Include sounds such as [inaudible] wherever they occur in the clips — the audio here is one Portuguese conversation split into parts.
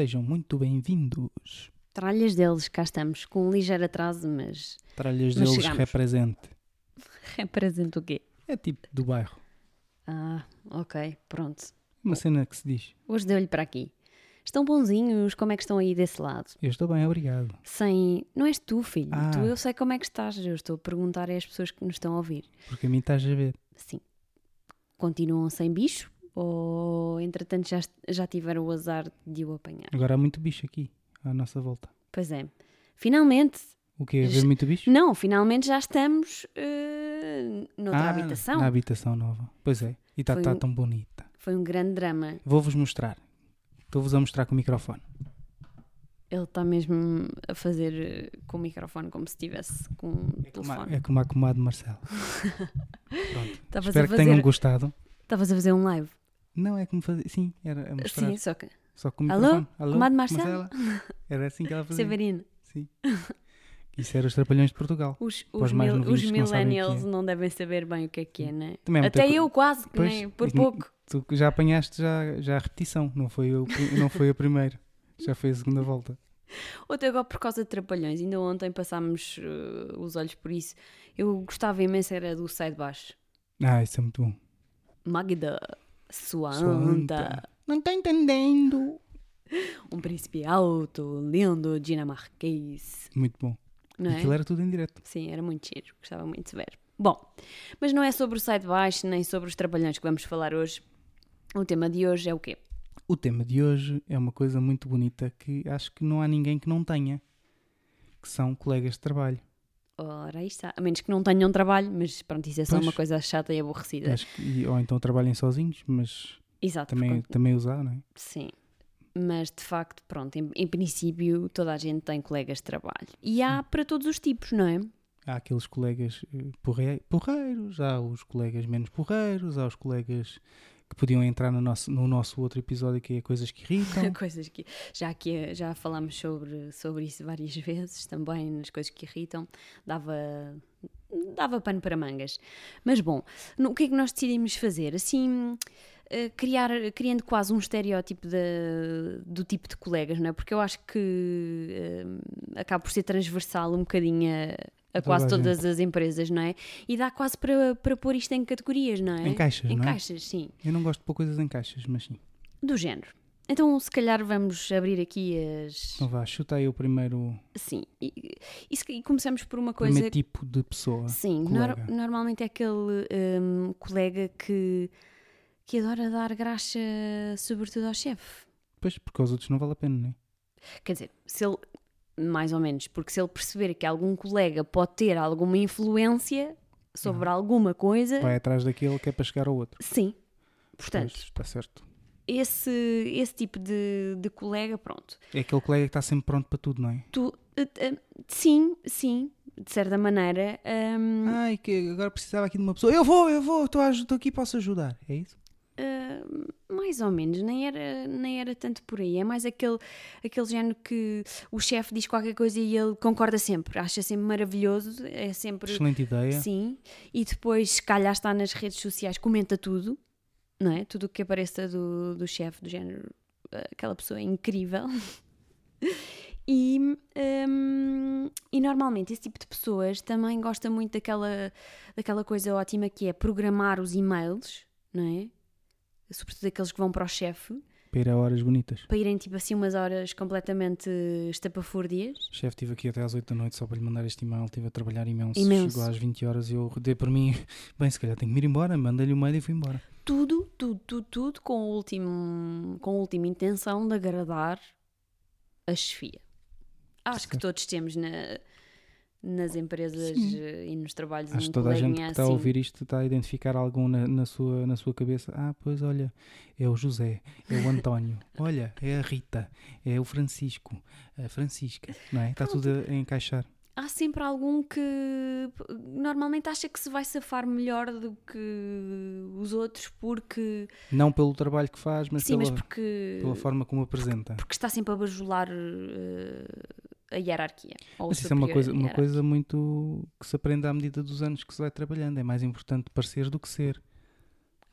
Sejam muito bem-vindos. Tralhas deles, cá estamos, com um ligeiro atraso, mas Tralhas Mas deles chegamos. represente. representa o quê? É tipo do bairro. Ah, ok, pronto. Uma cena que se diz. Hoje deu-lhe para aqui. Estão bonzinhos? Como é que estão aí desse lado? Eu estou bem, obrigado. Sem. Não és tu, filho. Ah. Tu eu sei como é que estás. Eu estou a perguntar às pessoas que nos estão a ouvir. Porque a mim estás a ver. Sim. Continuam sem bicho? Ou entretanto já, já tiveram o azar de o apanhar? Agora há muito bicho aqui, à nossa volta. Pois é. Finalmente. O quê? Haver muito bicho? Não, finalmente já estamos eh, noutra Ah, habitação. Na habitação nova. Pois é. E está tá um- tão bonita. Foi um grande drama. Vou-vos mostrar. Estou-vos a mostrar com o microfone. Ele está mesmo a fazer eh, com o microfone como se estivesse com um É como, a, telefone. é como a comadre Marcelo. [laughs] Pronto. Espero a que tenham fazer, gostado. estavas a fazer um live. Não, é como fazer. Sim, era a mostrar. Sim, só que. Só com o Alô? microfone. Alô? Comadre Marcelo? Marcela? Era assim que ela fazia. Severino. Sim. Isso era os Trapalhões de Portugal. Os, os mil- os não que millennials é. não devem saber bem o que é que é, né? Também é Até eu quase, que Pois, nem, por pouco. Tu já apanhaste já, já a repetição, não foi, pri- não foi a primeira. Já foi a segunda volta. Outro agora por causa de trapalhões. Ainda ontem passámos eh, os olhos por isso. Eu gostava imenso, era do Sai de Baixo. Ah, isso é muito bom. Magda, sua, Sua anta, anta. Não está entendendo. [laughs] um príncipe alto, lindo, dinamarquês. Muito bom. Não é? Aquilo era tudo em direto. Sim, era muito giro, gostava muito de ver. Bom, mas não é sobre o site baixo nem sobre os trabalhões que vamos falar hoje. O tema de hoje é o quê? O tema de hoje é uma coisa muito bonita que acho que não há ninguém que não tenha. Que são colegas de trabalho. Ora, aí está. A menos que não tenham trabalho, mas pronto, isso é só Pois. uma coisa chata e aborrecida. E- ou então trabalhem sozinhos, mas Exato. também, porque- também usar, não é? Sim. Mas de facto, pronto, em, em princípio toda a gente tem colegas de trabalho. E há para todos os tipos, não é? Há aqueles colegas eh, porre- porreiros, há os colegas menos porreiros, há os colegas que podiam entrar no nosso, no nosso outro episódio que é coisas que irritam. [laughs] coisas que já que já falámos sobre, sobre isso várias [laughs] vezes também nas coisas que irritam dava dava pano para mangas. Mas bom no- o que é que nós decidimos fazer? Assim eh, criar criando quase um estereótipo da- do tipo de colegas não é? Porque eu acho que eh, acaba por ser transversal um bocadinho a, a Toda quase a todas as empresas não é e dá quase para, para pôr isto em categorias não é Em caixas, em não é? caixas sim Eu não gosto de pôr coisas em caixas, mas sim. do género então se calhar vamos abrir aqui as Então vá, chuta aí o primeiro, Sim, e, e se- e começamos por uma coisa. primeiro tipo de pessoa. Sim, colega. nor- normalmente é aquele hum, colega que, que adora dar graxa, sobretudo ao chefe. Pois, porque aos outros não vale a pena, não é? Quer dizer, se ele, mais ou menos, porque se ele perceber que algum colega pode ter alguma influência sobre alguma coisa, Vai atrás daquele que é para chegar ao outro. sim. Portanto, Pois, está certo. esse, esse tipo de, de colega, pronto. É aquele colega que está sempre pronto para tudo, não é? Tu, eh, eh, sim, sim, de certa maneira. hum, Ai, que agora precisava aqui de uma pessoa. Eu vou, eu vou, estou aqui, posso ajudar. É isso? Uh, mais ou menos, nem era, nem era tanto por aí. É mais aquele, aquele género que o chefe diz qualquer coisa e ele concorda sempre, acha sempre maravilhoso, é sempre Excelente ideia. sim. E depois, se calhar, está nas redes sociais, comenta tudo, não é? Tudo o que apareça do, do chefe, do género, aquela pessoa é incrível. [laughs] E, hum, e normalmente esse tipo de pessoas também gosta muito daquela, daquela coisa ótima que é programar os e-mails, não é? Sobretudo aqueles que vão para o chefe, Para ir a horas bonitas. para irem tipo assim umas horas completamente estapafúrdias. Chefe, estive aqui até às 8 da noite só para lhe mandar este e-mail. Estive a trabalhar imenso. Imenso. Chegou às 20 horas e eu dei por mim. [laughs] Bem, se calhar tenho que me ir embora. Mandei-lhe o mail e fui embora. Tudo, tudo, tudo, tudo com, o último, com a última intenção de agradar a chefia. Acho que todos temos na, nas empresas Sim. eh, e nos trabalhos Acho um que toda a gente que está a assim. ouvir isto está a identificar algum na, na sua, na sua cabeça. Ah, pois olha, é o José, é o António, [laughs] olha, é a Rita, é o Francisco, a Francisca, não é? Está tudo a, a encaixar. há sempre algum que normalmente acha que se vai safar melhor do que os outros porque Não pelo trabalho que faz, mas, sim, pela, mas porque pela forma como apresenta. porque está sempre a bajular eh, a hierarquia. ou Mas isso é uma coisa, uma coisa muito que se aprende à medida dos anos que se vai trabalhando. É mais importante parecer do que ser.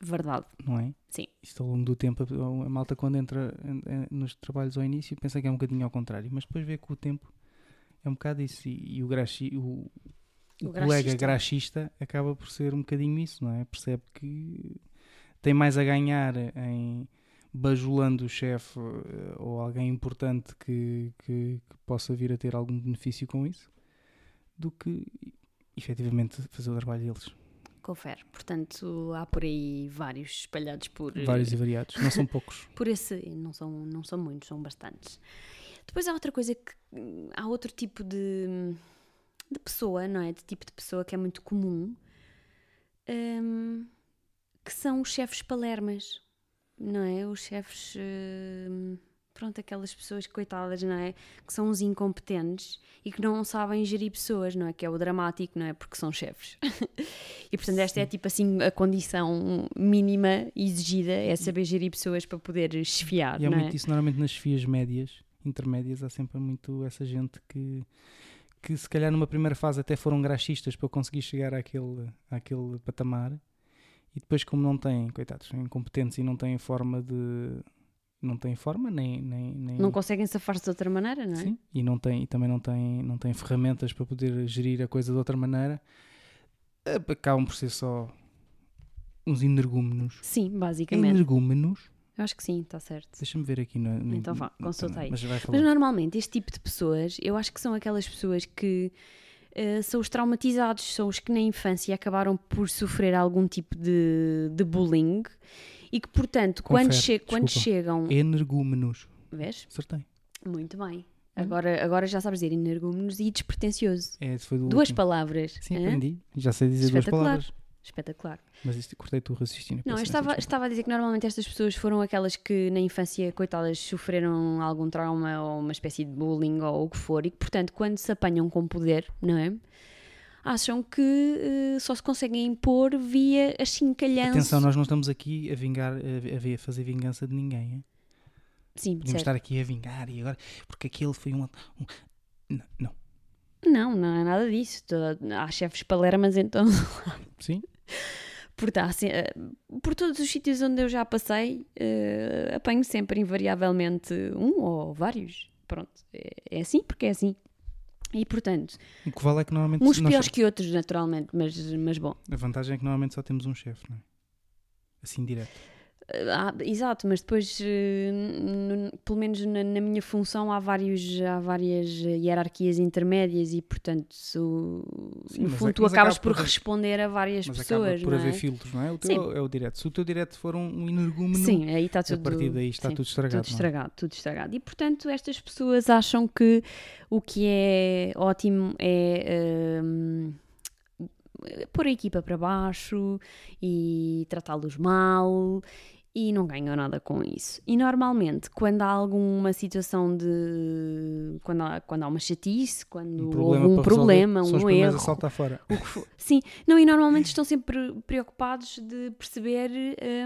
Verdade. não é? Sim. Isto ao longo do tempo, a, malta quando entra nos trabalhos ao início pensa que é um bocadinho ao contrário, mas depois vê que o tempo é um bocado isso e, e o, graxi, o, o O colega graxista acaba por ser um bocadinho isso, não é? Percebe que tem mais a ganhar em bajulando o chefe eh, ou alguém importante que, que, que possa vir a ter algum benefício com isso do que efetivamente fazer o trabalho deles. Confere. Portanto, há por aí vários espalhados por, eh, Vários e variados, não são poucos. [laughs] por esse. Não são, não são muitos, são bastantes. Depois há outra coisa que. Há outro tipo de, de pessoa, não é? De tipo de pessoa que é muito comum, hum, que são os chefes palermas, não é? Os chefes. hum, pronto, aquelas pessoas coitadas, não é? Que são os incompetentes e que não sabem gerir pessoas, não é? Que é o dramático, não é? Porque são chefes. [laughs] e portanto, esta é tipo assim a condição mínima exigida, é saber gerir pessoas para poder esfiar, E é não é? muito isso, normalmente nas fias médias, intermédias, há sempre muito essa gente que, que se calhar numa primeira fase até foram graxistas para conseguir chegar àquele, àquele patamar e depois como não têm, coitados, são incompetentes e não têm forma de... não têm forma nem... nem, nem Não conseguem safar-se de outra maneira, não é? Sim, e, não têm, e também não têm, não têm ferramentas para poder gerir a coisa de outra maneira, acabam por ser só uns energúmenos. Sim, basicamente. Energúmenos? Eu acho que sim, está certo. Deixa-me ver aqui no, no- Então vá, consulta aí. Mas Mas normalmente este tipo de pessoas, eu acho que são aquelas pessoas que eh, são os traumatizados, são os que na infância acabaram por sofrer algum tipo de, de bullying e que, portanto, quando, Confere, che- quando desculpa. chegam. Energúmenos. Vês? Acertei. Muito bem. Hum. Agora, agora já sabes dizer energúmenos e despretensioso. É, Duas último. palavras. Sim, aprendi. Já sei dizer duas palavras. Espetacular. Mas isto, cortei o raciocínio. Não, eu peço estava, desculpa. estava a dizer que normalmente estas pessoas foram aquelas que na infância, coitadas, sofreram algum trauma ou uma espécie de bullying ou o que for e que, portanto, quando se apanham com poder, não é? Acham que eh, só se conseguem impor via a chincalhança. Atenção, nós não estamos aqui a vingar, a, a- fazer vingança de ninguém. Hein? Sim, Podemos certo. estar aqui a vingar e agora. Porque aquele foi um. um- Não, não. Não, não é nada disso. Há chefes palermas, então. Sim? Por, tá, assim, eh, por todos os sítios onde eu já passei, eh, apanho sempre, invariavelmente, um ou vários. Pronto, é, é assim porque é assim. E portanto, O que vale é que normalmente. uns nós- piores que outros, naturalmente, mas, mas bom. A vantagem é que normalmente só temos um chefe, não é? Assim direto. Ah, exato, mas depois, eh, n- pelo menos na, na minha função, há, vários, há várias hierarquias intermédias e, portanto, su- Sim, no fundo, é- tu acabas acaba por por- responder a várias Mas pessoas. acaba por não haver é? filtros, não é? O teu é o direto. Se o teu direto for um energúmeno, Sim, aí está a tudo. partir daí está sim, tudo estragado. Tudo é? estragado, tudo estragado. E portanto, estas pessoas acham que o que é ótimo é hum, pôr a equipa para baixo e tratá-los mal e não ganham nada com isso. E normalmente, quando há alguma situação de. quando há, quando há uma chatice, quando Um houve problema um problema, resolver, um erro, a saltar fora. for. Sim, não, e normalmente estão sempre preocupados de perceber.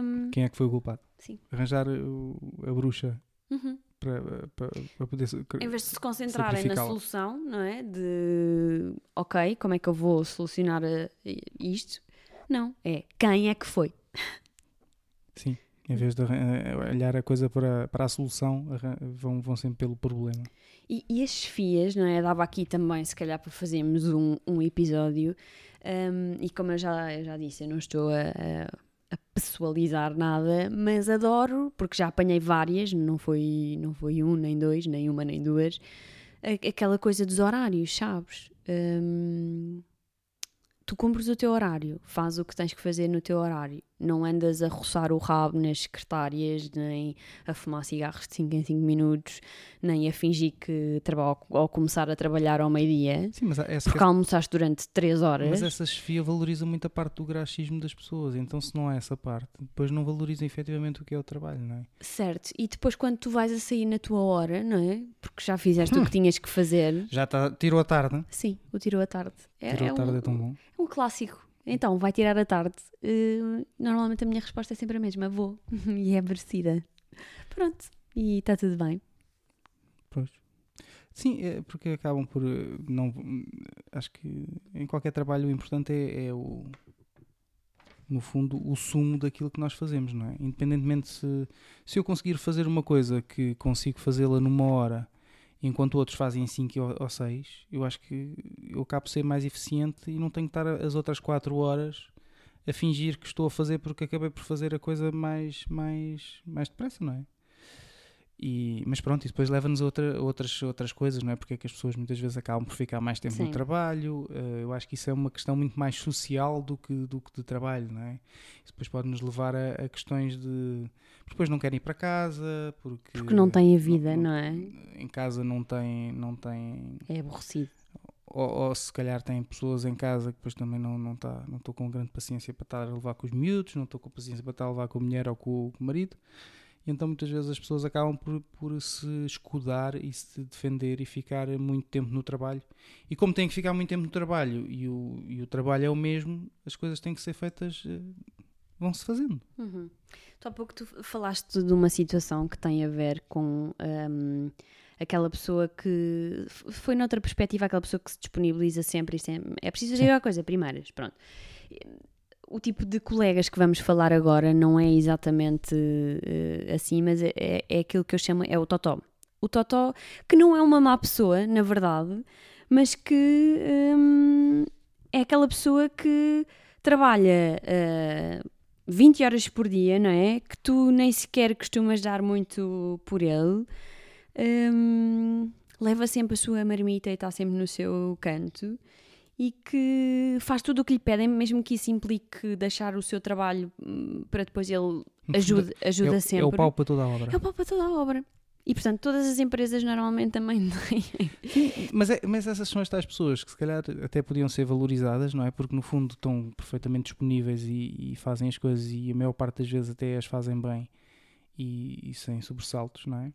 hum, Quem é que foi o culpado? Sim. Arranjar o- a bruxa uhum. para, para, para poder. Em vez de se concentrarem na solução, não é? De ok, como é que eu vou solucionar eh, isto? Não, é quem é que foi. Sim. Em vez de eh, olhar a coisa para, para a solução, vão, vão sempre pelo problema. E, e as chefias, não é? Dava aqui também, se calhar, para fazermos um, um episódio. um, e como eu já, eu já disse, eu não estou a, a- pessoalizar nada, mas adoro, porque já apanhei várias, não foi, não foi um, nem dois, nem uma, nem duas. aquela coisa dos horários, sabes? Tu cumpres o teu horário, fazes o que tens que fazer no teu horário. Não andas a roçar o rabo nas secretárias, nem a fumar cigarros de 5 em 5 minutos, nem a fingir que trabalho ao começar a trabalhar ao meio-dia, Sim, mas essa, porque almoçaste durante 3 horas. mas essa chefia valoriza muito a parte do graxismo das pessoas. Então, se não é essa parte, depois não valoriza efetivamente o que é o trabalho, não é? Certo, e depois quando tu vais a sair na tua hora, não é? Porque já fizeste o que [laughs] tinhas que fazer. Já está. Tirou a tarde. Sim, o tirou a tarde. É, Tirou é a tarde um, é tão bom. é um clássico. Então, vai tirar a tarde. Eh, normalmente a minha resposta é sempre a mesma: vou. [laughs] e é merecida. Pronto, e está tudo bem. Pois. Sim, é porque acabam por eh, não. Acho que em qualquer trabalho o importante é, é o. no fundo, o sumo daquilo que nós fazemos, não é? Independentemente se, se eu conseguir fazer uma coisa que consigo fazê-la numa hora, enquanto outros fazem em 5 ou 6, eu acho que eu acabo ser mais eficiente e não tenho que estar as outras 4 horas a fingir que estou a fazer porque acabei por fazer a coisa mais, mais, mais depressa, não é? E, mas pronto, isso depois leva-nos a outra, outras, outras coisas, não é? Porque é que as pessoas muitas vezes acabam por ficar mais tempo Sim. no trabalho. Uh, eu acho que isso é uma questão muito mais social do que, do que de trabalho, não é? Isso depois pode nos levar a, a questões de. Porque depois não querem ir para casa, porque. Porque não têm a vida, não, é? Em casa não tem. Não tem É aborrecido. ou, ou se calhar têm pessoas em casa que depois também não não tá, não estou com grande paciência para estar a levar com os miúdos, não estou com paciência para estar a levar com a mulher ou com, o- com o marido. E então muitas vezes as pessoas acabam por, por se escudar e se defender e ficar muito tempo no trabalho. E como têm que ficar muito tempo no trabalho e o, e o trabalho é o mesmo, as coisas têm que ser feitas, eh, vão-se fazendo. Uhum. Tu há pouco tu falaste de uma situação que tem a ver com hum, aquela pessoa que foi noutra perspectiva, aquela pessoa que se disponibiliza sempre e sempre. É preciso fazer Sim. a coisa, primárias, pronto. O tipo de colegas que vamos falar agora não é exatamente eh, assim, mas é, é- é aquilo que eu chamo, é o Totó. O Totó, que não é uma má pessoa, na verdade, mas que hum, é aquela pessoa que trabalha eh, 20 horas por dia, não é? Que tu nem sequer costumas dar muito por ele. Hum, leva sempre a sua marmita e está sempre no seu canto. E que faz tudo o que lhe pedem, mesmo que isso implique deixar o seu trabalho hum, para depois ele ajude, ajuda é, sempre. É o pau para toda a obra. É o pau para toda a obra. E portanto, todas as empresas normalmente também [laughs] têm. Mas, é- mas essas são as tais pessoas que se calhar até podiam ser valorizadas, não é? Porque no fundo estão perfeitamente disponíveis e, e fazem as coisas e a maior parte das vezes até as fazem bem e, e sem sobressaltos, não é?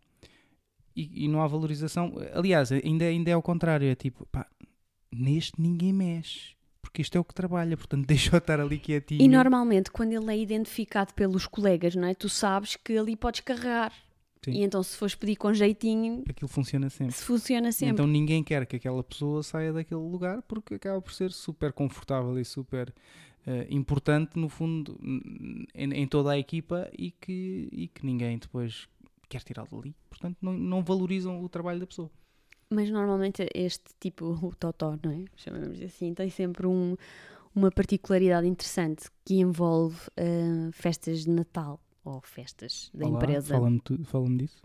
E, e não há valorização. Aliás, ainda, ainda é ao contrário, é tipo, pá, neste ninguém mexe. Porque isto é o que trabalha, portanto [laughs] deixa-o estar ali quietinho. E normalmente, quando ele é identificado pelos colegas, não é? Tu sabes que ali podes carregar. Sim. E então, se fores pedir com jeitinho, Aquilo funciona sempre. se funciona sempre. Então ninguém quer que aquela pessoa saia daquele lugar porque acaba por ser super confortável e super eh, importante no fundo em, em toda a equipa e que, e que ninguém depois quer tirá-lo dali. Portanto, não, não valorizam o trabalho da pessoa. Mas normalmente este tipo, o Totó, não é? Chamamos assim, tem sempre um- uma particularidade interessante que envolve ah, festas de Natal ou festas da Olá, empresa. Fala-me fala-me disso.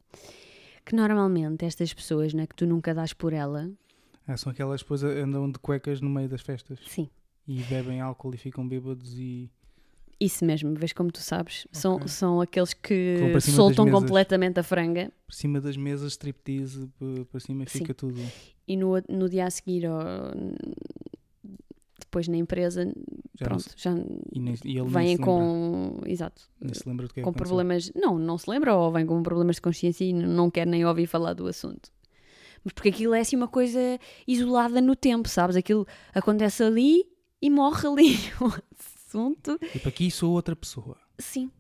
Que normalmente estas pessoas, não é? Que tu nunca dás por ela, Ah, são aquelas que depois andam de cuecas no meio das festas sim, e bebem álcool e ficam bêbados e isso mesmo, vês como tu sabes, são, Ok. são aqueles que soltam completamente a franga por cima das mesas striptease para cima Sim. fica tudo. e no, no dia a seguir ou depois na empresa, Já pronto, se- já e, nem, e vêm com. Exato. nem se lembra do que é com aconteceu. problemas. Não, não se lembra, ou vem com problemas de consciência e não quer nem ouvir falar do assunto. Mas porque aquilo é assim uma coisa isolada no tempo, sabes? Aquilo acontece ali e morre ali [laughs] assunto. Tipo, aqui sou outra pessoa. Sim,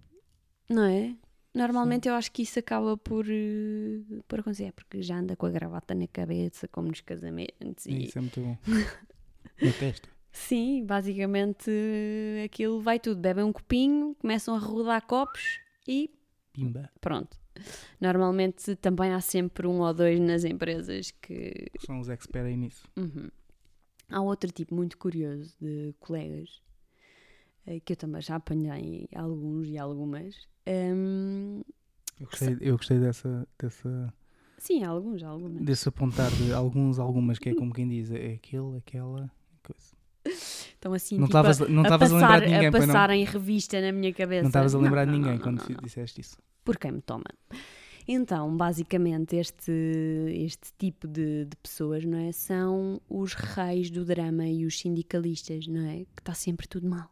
não é? Normalmente eu acho que isso acaba por, eh, por acontecer, é porque já anda com a gravata na cabeça, como nos casamentos. E, Isso é muito bom. [laughs] Na testa. Sim, basicamente eh, aquilo vai tudo. Bebem um copinho, começam a rodar copos e Pimba. pronto. Normalmente também há sempre um ou dois nas empresas que. São os experts nisso. Uhum. Há outro tipo muito curioso de colegas que eu também já apanhei alguns e algumas. Hum, Eu gostei, eu gostei dessa, dessa, sim, alguns, algumas. desse apontar de alguns, algumas, que é como quem diz, é aquele, aquela coisa. Estão assim Não tipo, a, estavas não a a, passar, lembrar de ninguém, a pois não? passar em revista na minha cabeça. Não estavas a lembrar Não, de ninguém não, quando disseste isso. por quem me toma. Então, basicamente, este, este tipo de, de pessoas, não é? São os reis do drama e os sindicalistas, não é? Que está sempre tudo mal.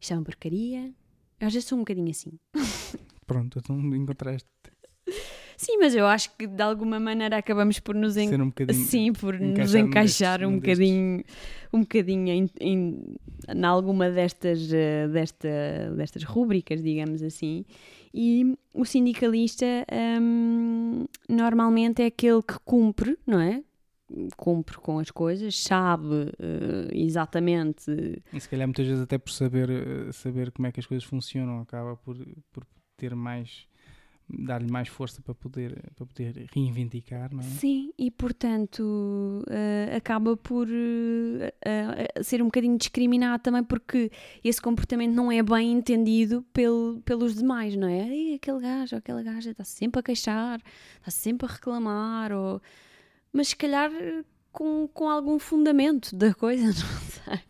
Isto é uma porcaria. Eu às vezes sou um bocadinho assim. [laughs] Pronto, então encontraste Sim, mas eu acho que de alguma maneira acabamos por nos en... um. Sim, por nos encaixar num encaixar destes- um destes. bocadinho, um bocadinho em, em, em alguma destas, eh, desta, destas rúbricas, digamos assim. E o sindicalista hum, normalmente é aquele que cumpre, não é? Cumpre com as coisas, sabe eh, exatamente. E se calhar muitas vezes até por saber, eh, saber como é que as coisas funcionam, acaba por, por ter mais dar-lhe mais força para poder, para poder reivindicar, não é? Sim, e portanto eh, acaba por eh, eh, ser um bocadinho discriminado também porque esse comportamento não é bem entendido pel, pelos demais, não é? Aquele gajo ou aquela gaja está sempre a queixar, está sempre a reclamar, ou... mas se calhar com, com algum fundamento da coisa, [laughs] não sei.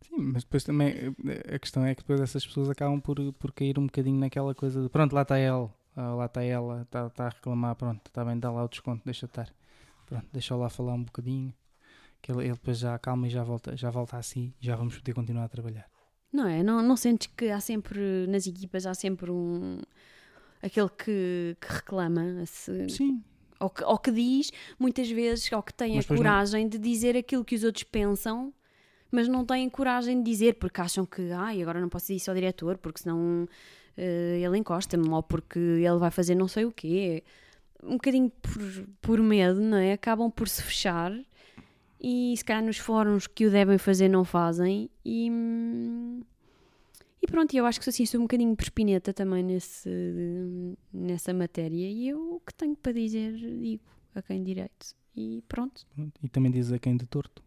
Sim, mas depois também a questão é que depois essas pessoas acabam por, por cair um bocadinho naquela coisa de pronto, lá está ele, ah, lá está ela, está tá a reclamar, pronto, está bem, dá lá o desconto, deixa estar. Pronto, deixa lá falar um bocadinho, que ele, ele depois já acalma e já volta, já volta assim, já vamos poder continuar a trabalhar. Não é? Não, não sentes que há sempre, nas equipas, há sempre um. aquele que, que reclama? Se, Sim. Ou que, ou que diz, muitas vezes, ou que tem Mas a depois não- coragem de dizer aquilo que os outros pensam, mas não têm coragem de dizer, porque acham que, ai, agora não posso dizer isso ao diretor, porque senão eh, ele encosta-me, ou porque ele vai fazer não sei o quê. Um bocadinho por, por medo, não é? Acabam por se fechar e se calhar nos fóruns que o devem fazer não fazem e, hum, e pronto, eu acho que sou assim, sou um bocadinho perspineta também nesse, nessa matéria e eu o que tenho para dizer digo a quem direito e pronto. E também diz a quem de torto.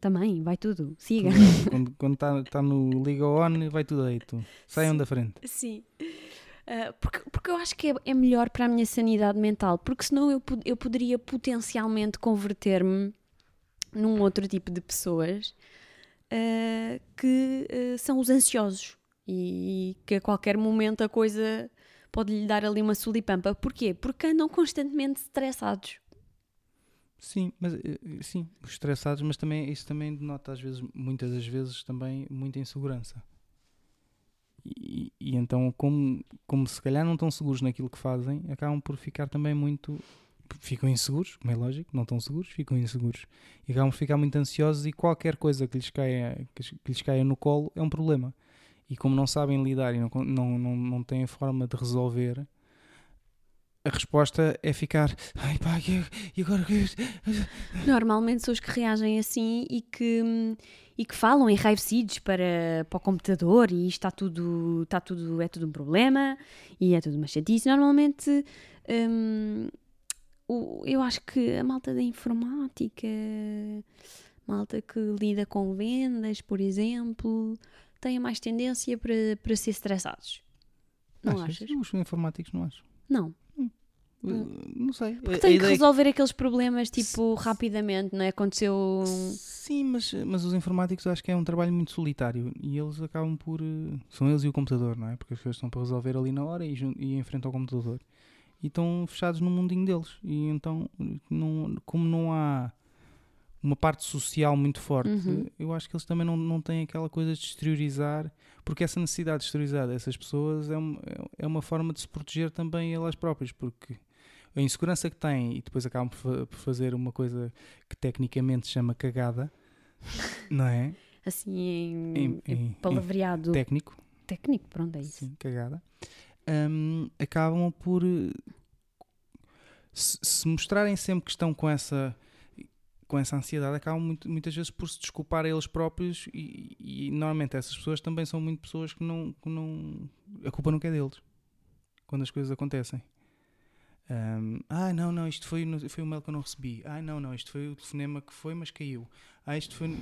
também, vai tudo, siga. quando quando está tá no Liga On, vai tudo aí, tu. Saiam da frente. Sim. Ah, porque, porque eu acho que é, é melhor para a minha sanidade mental, porque senão eu, eu poderia potencialmente converter-me num outro tipo de pessoas ah, que ah, são os ansiosos e que a qualquer momento a coisa pode lhe dar ali uma sulipampa. Porquê? Porque andam constantemente estressados. Sim, mas eh, sim, os estressados, mas também isso também denota às vezes, muitas das vezes também muita insegurança. E, e então, como, como se calhar não estão seguros naquilo que fazem, acabam por ficar também muito. Ficam inseguros, como é lógico, não estão seguros, ficam inseguros. E acabam ficar muito ansiosos e qualquer coisa que lhes caia, que, que lhes caia no colo é um problema. E como não sabem lidar e não, não, não, não têm forma de resolver, a resposta é ficar. Ai pá, e, agora? [laughs] Normalmente são os que reagem assim e que, e que falam enraivecidos para, para o computador e está tudo, está tudo, é tudo um problema e é tudo uma chatice. Normalmente hum, o- eu acho que a malta da informática, malta que lida com vendas, por exemplo, tem mais tendência para, para ser estressados. Não achas? Os informáticos não acham. Não. Uh, Não sei. Porque tem que resolver aqueles problemas tipo rapidamente, não é? Aconteceu. Sim, mas, mas os informáticos eu acho que é um trabalho muito solitário e eles acabam por. eh, São eles e o computador, não é? Porque as coisas estão para resolver ali na hora e, e em frente ao computador. E estão fechados no mundinho deles. E então, não, como não há uma parte social muito forte, Uhum. eu acho que eles também não, não têm aquela coisa de exteriorizar, porque essa necessidade de exteriorizar dessas pessoas é, um- é uma forma de se proteger também elas próprias, porque a insegurança que têm e depois acabam por, fa- por fazer uma coisa que tecnicamente se chama cagada, [laughs] não é? assim em, Em- em em- palavreado Técnico, técnico, pronto, é isso. sim, cagada, hum, acabam por eh, se, mostrarem sempre que estão com essa com essa ansiedade, acabam muito- muitas vezes por se desculpar a eles próprios e, e normalmente essas pessoas também são muito pessoas que não, que não a culpa nunca é deles quando as coisas acontecem. Hum, ah, não, não, isto foi, foi o mail que eu não recebi. Ah, não, não, isto foi o telefonema que foi, mas caiu. Ah, isto foi.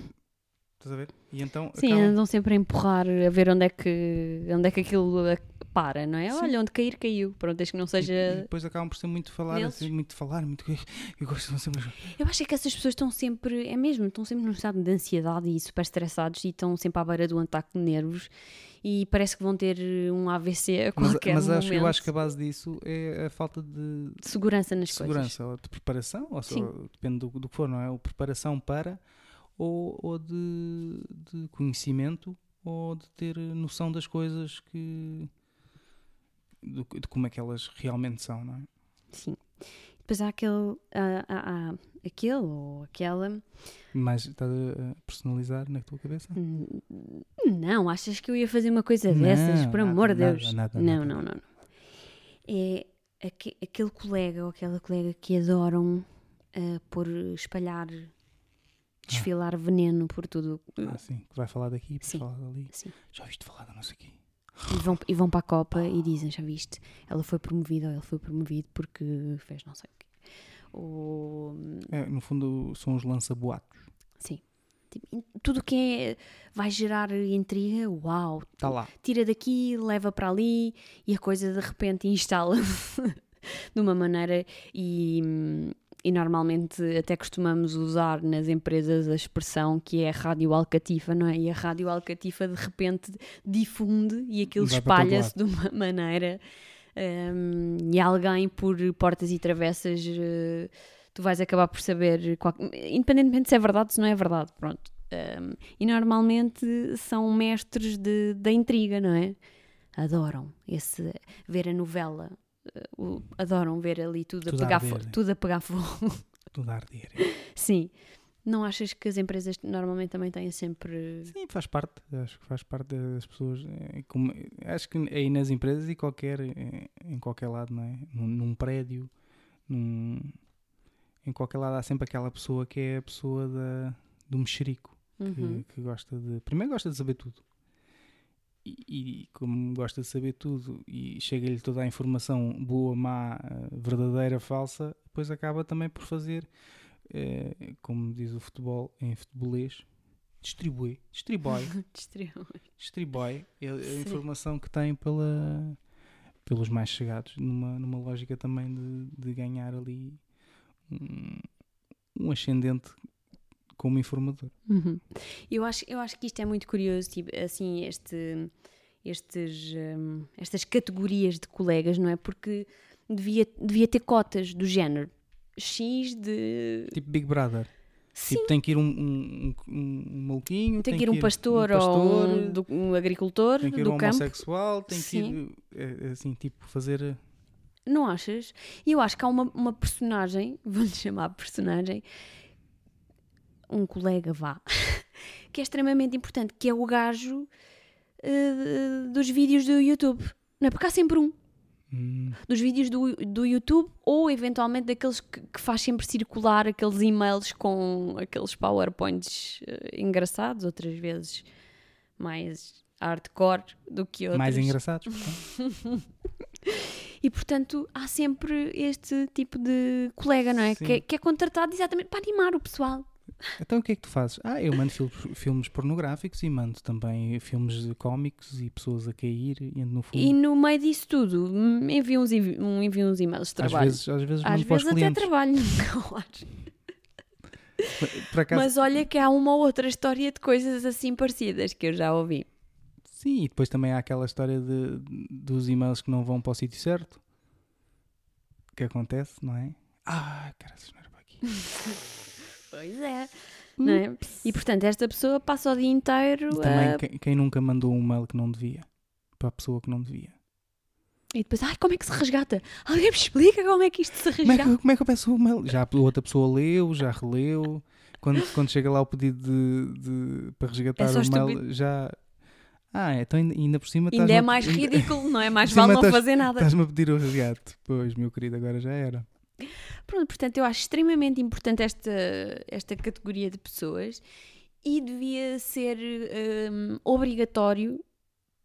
Estás a ver? E então Sim, acabam- andam sempre a empurrar a ver onde é que, onde é que aquilo para, não é? Sim. Olha, onde cair, caiu. Pronto, desde que não E- e seja. depois acabam por ser muito falar, assim, muito falar, muito. [laughs] Eu gosto de sempre. Eu acho que essas pessoas estão sempre, é mesmo, estão sempre num estado de ansiedade e super estressados e estão sempre à beira do ataque de nervos e parece que vão ter um AVC a Mas, qualquer mas acho, momento. eu acho que a base disso é a falta de De segurança nas segurança ou de preparação, ou só, depende do, do que for, não é? Ou preparação para, ou, ou de, de conhecimento, ou de ter noção das coisas que. do- de como é que elas realmente são, não é? Sim. Depois há aquele, há- há- há aquele ou aquela Mas estás a personalizar na tua cabeça? Não, achas que eu ia fazer uma coisa Não, dessas? Por nada, amor de nada, Deus. nada, não, nada. não, não, não. É aque- aquele colega ou aquela colega que adoram a pôr, espalhar, desfilar veneno por tudo. Ah, sim, que vai falar daqui, vai Sim. falar dali. Sim. Já ouviste falar da não sei quê. E vão, e vão para a Copa e dizem, já viste, ela foi promovida ou ele foi promovido porque fez não sei o quê. Ou, É, no fundo, são os lança-boatos. sim. Tipo, Tudo que é, vai gerar intriga, uau, Está lá. tira daqui, leva para ali e a coisa de repente instala [laughs] de uma maneira e, e normalmente até costumamos usar nas empresas a expressão que é rádio alcatifa, não é? E a rádio alcatifa de repente difunde e aquilo espalha-se de uma [laughs] maneira hum, e alguém por portas e travessas eh, tu vais acabar por saber, qual- independentemente se é verdade ou se não é verdade, pronto. Um, e normalmente são mestres de, da intriga, não é? Adoram esse, ver a novela, o- adoram ver ali tudo, Tudo a pegar fogo, tudo a pegar fogo. Tudo a arder. Sim. Não achas que as empresas normalmente também têm sempre. Sim, faz parte. Acho que faz parte das pessoas. é como- acho que aí nas empresas e qualquer, é, em qualquer lado, não é? Num, num prédio, num, em qualquer lado há sempre aquela pessoa que é a pessoa da, do mexerico. que, Uhum. que gosta de. Primeiro gosta de saber tudo. E, e como gosta de saber tudo e chega-lhe toda a informação boa, má, eh, verdadeira, falsa, depois acaba também por fazer, eh, como diz o futebol em futebolês, distribui, [laughs] distribui, Distribuem. distribui a, a informação que tem pela, pelos mais chegados, numa, numa lógica também de, de ganhar ali um, um ascendente como informador. Uhum. Eu, acho, eu acho que isto é muito curioso, tipo, assim, este, estes, hum, estas categorias de colegas, não é? Porque devia, devia ter cotas do género X de. Tipo Big Brother. Sim, Tipo, tem que ir um, um, um, um maluquinho, tem que ir um pastor, ou um, do- um agricultor tem que ir do um campo. homossexual, tem Sim. que ir, é, é assim, tipo, fazer... Não achas? E eu acho que há uma, uma personagem, [laughs] vou-lhe chamar personagem, um colega vá, [laughs] que é extremamente importante, que é o gajo eh, dos vídeos do YouTube. Não é? Porque há sempre um. hum, Dos vídeos do, do YouTube ou eventualmente daqueles que, que faz sempre circular aqueles e-mails com aqueles PowerPoints eh, engraçados, outras vezes mais hardcore do que outros. mais engraçados. portanto. [laughs] E portanto há sempre este tipo de colega, não é? Que, é- que é contratado exatamente para animar o pessoal. Então o que é que tu fazes? Ah, eu mando fil- filmes pornográficos e mando também filmes cómicos e pessoas a cair e no fundo... E no meio disso tudo, hum, envia uns, e- um, envia uns e-mails de às trabalho. vezes, às vezes, Às para os vezes até trabalho, [laughs] claro. Acaso, Mas olha que há uma ou outra história de coisas assim parecidas que eu já ouvi. Sim, e depois também há aquela história de, dos e-mails que não vão para o sítio certo. Que acontece, não é? Ah, cara, não era para aqui. [laughs] Pois é. Não é? E portanto, esta pessoa passa o dia inteiro E também a... quem, quem nunca mandou um e-mail que não devia? Para a pessoa que não devia. E depois, ai, como é que se resgata? Alguém me explica como é que isto se Como é, resgata? que, como é que eu peço o e-mail? Já a outra pessoa leu, já releu. Quando, quando chega lá o pedido de, de- para resgatar É o estúpido. já. Ah, então ainda, por cima Ainda é mais ridículo, não é? [laughs] Mais vale não fazer nada. Estás-me a pedir o resgate. Pois, meu querido, agora já era. Pronto, portanto, eu acho extremamente importante esta, esta categoria de pessoas e devia ser hum, obrigatório,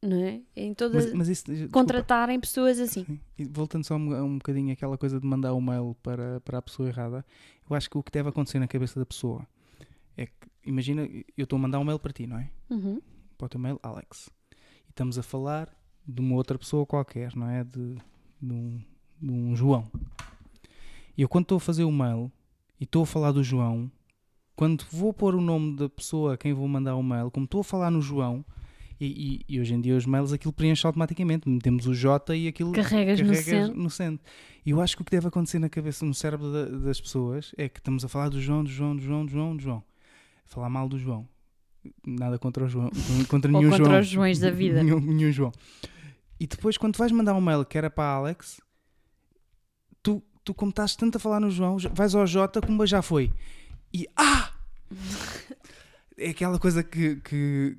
não é? Em todas. Mas, mas isso. contratarem pessoas assim. Sim. E voltando só um, um bocadinho àquela coisa de mandar o mail para, para a pessoa errada, eu acho que o que deve acontecer na cabeça da pessoa é que, imagina, eu estou a mandar um mail para ti, não é? Uhum. Para o teu mail, Alex. E estamos a falar de uma outra pessoa qualquer, não é? De, de, um, de um João. E eu, quando estou a fazer o mail e estou a falar do João, quando vou pôr o nome da pessoa a quem vou mandar o mail, como estou a falar no João, e, e- e hoje em dia os mails aquilo preenche automaticamente, metemos o J e aquilo Carregas no send. no send. E eu acho que o que deve acontecer na cabeça, no cérebro da- das pessoas, é que estamos a falar do João, do João, do João, do João, do João. Falar mal do João. Nada contra o João, [laughs] contra Ou nenhum contra João. os Joões da vida. Nenhum, nenhum João. E depois, quando vais mandar um mail que era para a Alex, tu, tu como estás tanto a falar no João, vais ao J como já foi. E ah! [laughs] É aquela coisa que, que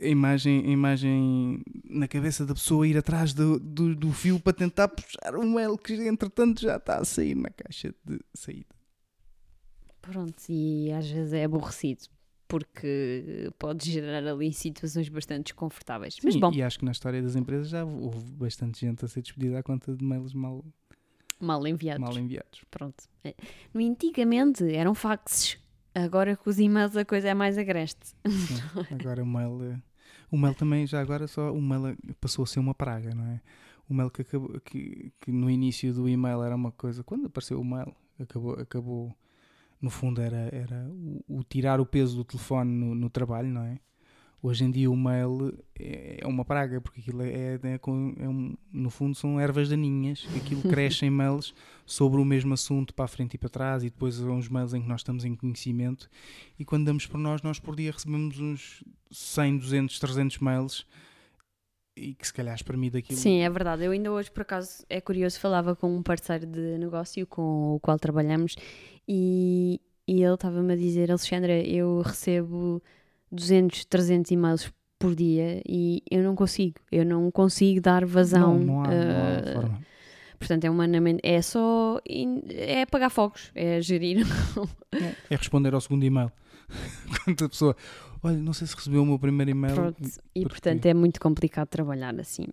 a, imagem, a imagem na cabeça da pessoa ir atrás do, do, do fio para tentar puxar o mail que entretanto já está a sair na caixa de saída. Pronto, e às vezes é aborrecido, porque pode gerar ali situações bastante desconfortáveis. Mas Sim, bom, E acho que na história das empresas já houve bastante gente a ser despedida à conta de mails mal, mal enviados. mal enviados. Pronto. É. No antigamente eram faxes. Agora com os e-mails a coisa é mais agreste. Sim. [laughs] Agora o mail. O mail também, já agora, só o mail passou a ser uma praga, não é? O mail que, acabou, que, que no início do e-mail era uma coisa. Quando apareceu o mail, acabou. acabou no fundo, era, era o, o tirar o peso do telefone no, no trabalho, não é? Hoje em dia o mail é é uma praga, porque aquilo é, é, é um, no fundo são ervas daninhas, aquilo [laughs] cresce em mails sobre o mesmo assunto para a frente e para trás e depois há uns mails em que nós estamos em conhecimento e quando damos por nós, nós por dia recebemos uns 100, 200, 300 mails e que se calhar espremi daquilo. Sim, é verdade. Eu ainda hoje, por acaso, é curioso, falava com um parceiro de negócio com o qual trabalhamos e, e ele estava-me a dizer, Alexandra, eu recebo 200, 300 e-mails por dia e eu não consigo, eu não consigo dar vazão. não, não há, não eh, há forma. Portanto, é humanamente, é só, in- é apagar fogos, é gerir. É responder ao segundo e-mail. [laughs] Quando a pessoa, olha, não sei se recebeu o meu primeiro e-mail. Pronto, e porque- portanto é muito complicado trabalhar assim.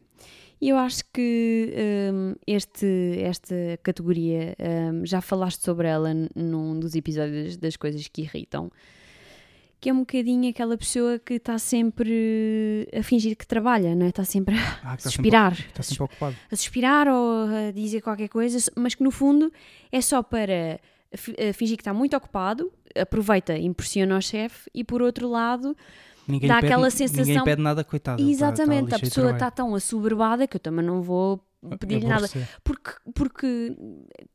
E eu acho que hum, este, esta categoria, hum, já falaste sobre ela num dos episódios das coisas que irritam, que é um bocadinho aquela pessoa que está sempre a fingir que trabalha, não é? Está sempre a Ah, está sempre, suspirar, está sempre ocupado. a suspirar ou a dizer qualquer coisa, mas que no fundo é só para eh, fingir que está muito ocupado, aproveita, impressiona o chefe e por outro lado Ninguém Dá pede, aquela Ninguém sensação- pede nada, coitado. está- está Exatamente, a de pessoa está tão assoberbada que eu também não vou pedir-lhe nada. Porque, porque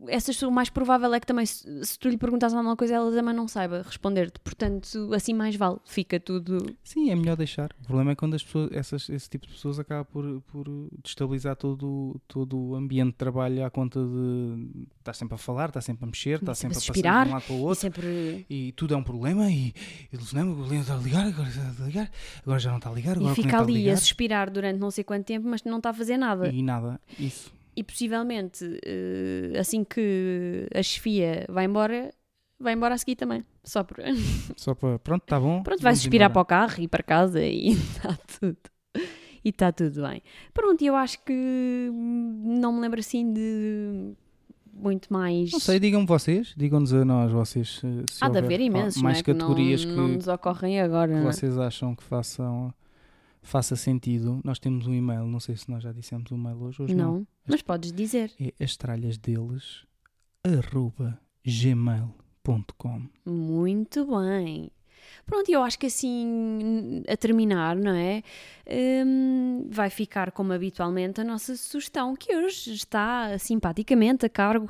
essa pessoa, o mais provável é que também, se, se tu lhe perguntas alguma coisa, ela também não saiba responder-te. Portanto, assim mais vale, fica tudo. Sim, é melhor deixar. O problema é quando as pessoas, essas, esse tipo de pessoas acaba por, por destabilizar todo, todo o ambiente de trabalho à conta de estar sempre a falar, está sempre a mexer, está Sempre sempre a a passar de um lado para o E outro. sempre. E tudo é um problema e, e telefonema, o cliente está a ligar, agora está a ligar, agora já não está a ligar, agora E fica a ali a ligar. suspirar durante não sei quanto tempo, mas não está a fazer nada. E nada, isso. E possivelmente, eh, assim que a chefia vai embora, vai embora a seguir também. Só por. [laughs] Só para, pronto, está bom. Pronto, vai vamos suspirar para o carro e para casa e está [laughs] tudo. E está tudo bem. Pronto, eu acho que não me lembro assim de muito mais. Não sei, digam-me vocês, digam-nos a nós, vocês, se, Há de haver imensos, mais não é? Que categorias não, que, não nos ocorrem agora. que não é? vocês acham que façam faça sentido. Nós temos um e-mail, não sei se nós já dissemos o e-mail hoje, hoje não. Não, mas podes dizer. É as tralhas deles arroba gmail.com Muito bem. Pronto, eu acho que assim, a terminar, não é? Hum, vai ficar como habitualmente a nossa sugestão, que hoje está simpaticamente a cargo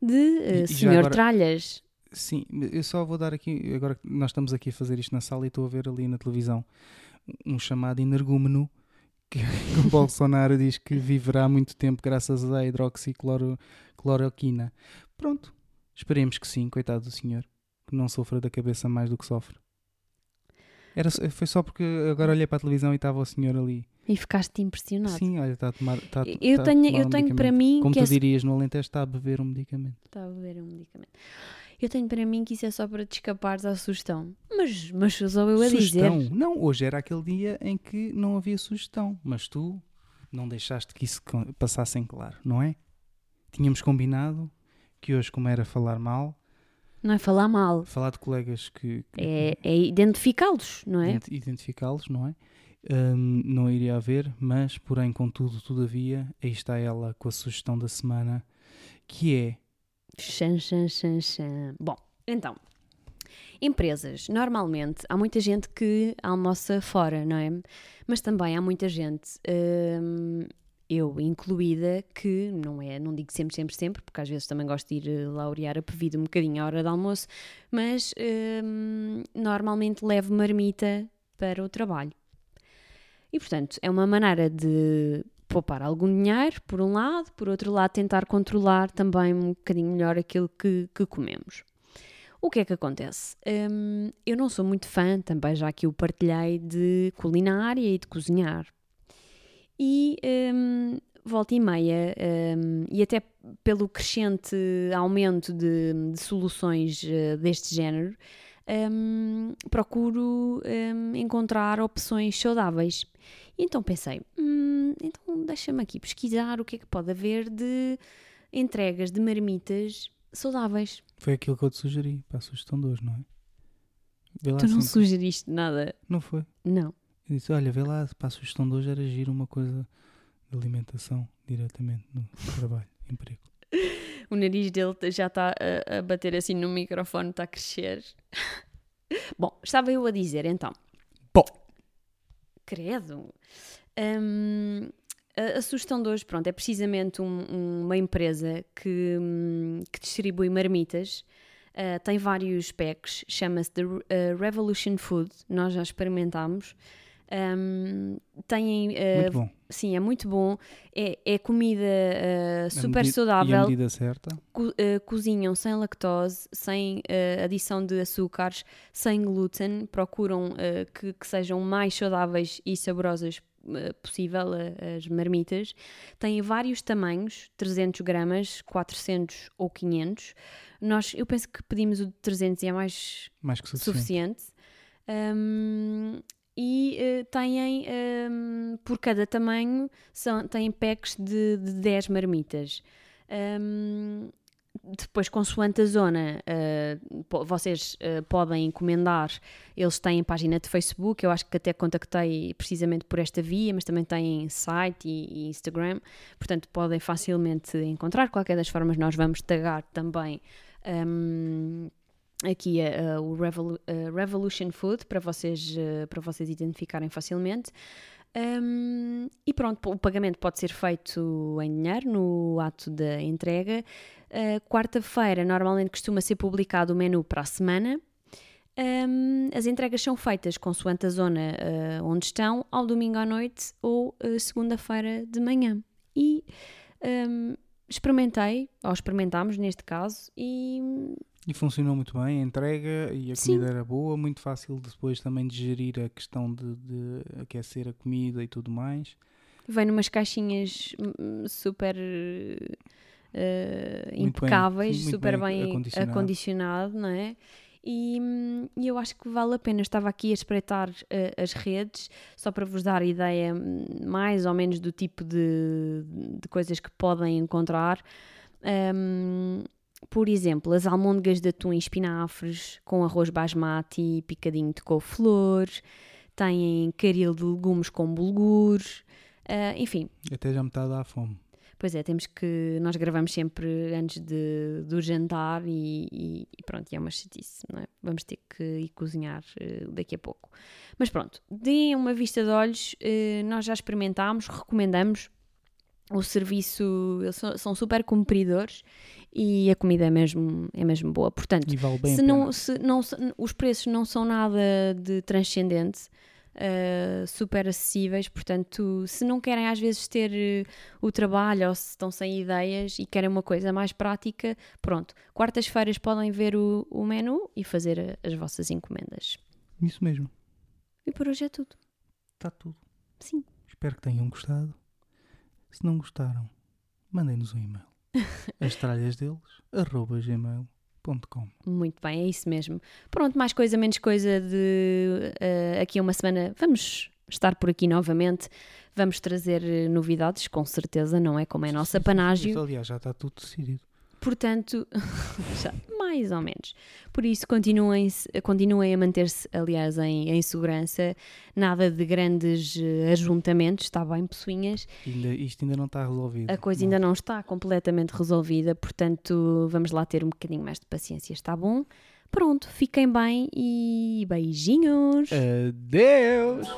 de eh, E- e já Senhor agora- Tralhas. Sim, eu só vou dar aqui, agora que nós estamos aqui a fazer isto na sala e estou a ver ali na televisão um chamado energúmeno que [laughs] o Bolsonaro diz que viverá muito tempo graças à hidroxicloroquina. Pronto, esperemos que sim, coitado do senhor, que não sofra da cabeça mais do que sofre. Era, foi só porque agora olhei para a televisão e estava o senhor ali. E ficaste impressionado. Sim, olha, está a tomar. Está, Eu está tenho, eu um tenho para mim Como que tu é dirias no Alentejo, está a beber um medicamento. Está a beber um medicamento. Eu tenho para mim que isso é só para te escapares à sugestão. Mas, mas sou eu a sugestão. dizer. Não, hoje era aquele dia em que não havia sugestão, mas tu não deixaste que isso passasse em claro, não é? Tínhamos combinado que hoje, como era falar mal, Não é falar mal. falar de colegas que, que É, é identificá-los, não é? ident- identificá-los, não é? Hum, não iria haver, mas, porém, contudo, todavia, aí está ela com a sugestão da semana, que é Xan, xan, xan, xan. Bom, então. Empresas, normalmente há muita gente que almoça fora, não é? Mas também há muita gente, hum, eu incluída, que não é, não digo sempre, sempre, sempre, porque às vezes também gosto de ir eh, laurear a pevida um bocadinho à hora do almoço, mas hum, normalmente levo marmita para o trabalho. E portanto, é uma maneira de poupar algum dinheiro, por um lado, por outro lado, tentar controlar também um bocadinho melhor aquilo que, que comemos. O que é que acontece? Hum, eu não sou muito fã, também já que o partilhei, de culinária e de cozinhar. E hum, volta e meia, um, e até pelo crescente aumento de, de soluções uh, deste género, procuro encontrar opções saudáveis. Então pensei, hum, então deixa-me aqui pesquisar o que é que pode haver de entregas de marmitas saudáveis. Foi aquilo que eu te sugeri para a sugestão de hoje, não é? tu não sugeriste nada. Não foi? Não. Eu disse, olha, vê lá, para a sugestão de hoje era agir uma coisa de alimentação diretamente no trabalho, emprego. [laughs] o nariz dele já está a, a, bater assim no microfone, está a crescer. [laughs] Bom, estava eu a dizer então. Credo. Um, a, a, sugestão de hoje, pronto, é precisamente um, uma empresa que, um, que distribui marmitas. Uh, tem vários packs, chama-se The uh, Revolution Food. Nós já experimentámos. Um, têm. Uh. Sim, é muito bom. É, é comida uh, super medida, saudável. E a medida certa. Co uh, cozinham sem lactose, sem adição de açúcares, sem glúten. Procuram que, que, sejam mais saudáveis e saborosas possível as marmitas. Têm vários tamanhos, 300 gramas, 400 ou 500. Nós, eu penso que pedimos o de 300 e é mais, mais que suficiente. suficiente. Um, e uh, têm, um, ehm, por cada tamanho, são, têm packs de, de 10 marmitas. Um, ehm, depois, consoante a zona, uh, vocês uh, podem encomendar. Eles têm página de Facebook, eu acho que até contactei precisamente por esta via, mas também têm site e, e Instagram, portanto podem facilmente encontrar. Qualquer das formas, nós vamos tagar também um, ehm, aqui uh, o uh, Revolution Food para vocês, uh, para vocês identificarem facilmente. Um, e pronto, o pagamento pode ser feito em dinheiro no ato da entrega. Quarta-feira normalmente costuma ser publicado o menu para a semana. Um, as entregas são feitas consoante a zona onde estão, ao domingo à noite ou segunda-feira de manhã. E um, experimentei, ou experimentámos neste caso, e e funcionou muito bem, a entrega e a Sim. comida era boa, muito fácil depois também de gerir a questão de, de aquecer a comida e tudo mais. Vem numas caixinhas hum, super uh, impecáveis, bem, super bem, bem acondicionado. acondicionado, não é? E, hum, e, eu acho que vale a pena. Estava aqui a espreitar uh, as redes, só para vos dar ideia hum, mais ou menos do tipo de, de coisas que podem encontrar. Um, por exemplo, as almôndegas de atum e espinafres com arroz basmati, picadinho de couve-flor, têm caril de legumes com bulgur, uh, enfim. Até já me está a dar fome. Pois é, temos que. Nós gravamos sempre antes de, do jantar e, e, e pronto, e é uma chatice, não é? Vamos ter que ir cozinhar uh, daqui a pouco. Mas pronto, deem uma vista de olhos, uh, nós já experimentámos, recomendamos. O serviço, eles são, são super cumpridores e a comida é mesmo, é mesmo boa. Portanto, vale se, não, se não os preços não são nada de transcendente, uh, super acessíveis, portanto, se não querem às vezes ter uh, o trabalho ou se estão sem ideias e querem uma coisa mais prática, pronto, quartas-feiras podem ver o, o menu e fazer as vossas encomendas. Isso mesmo. E por hoje é tudo. Está tudo. Sim. Espero que tenham gostado. Se não gostaram, mandem-nos um e-mail as tralhas deles, arroba gmail.com. Muito bem, é isso mesmo. Pronto, mais coisa, menos coisa de uh, aqui a uma semana. Vamos estar por aqui novamente. Vamos trazer eh, novidades, com certeza, não é? Como é a nossa panágio. Aliás, já está tudo decidido. Portanto, [laughs] já, mais ou menos. Por isso, continuem, continuem a manter-se, aliás, em, em, segurança. Nada de grandes uh, ajuntamentos, está bem, pessoinhas. Ainda, isto ainda não está resolvido. A coisa não. ainda não está completamente resolvida, portanto, vamos lá ter um bocadinho mais de paciência, está bom? Pronto, fiquem bem e beijinhos! Adeus!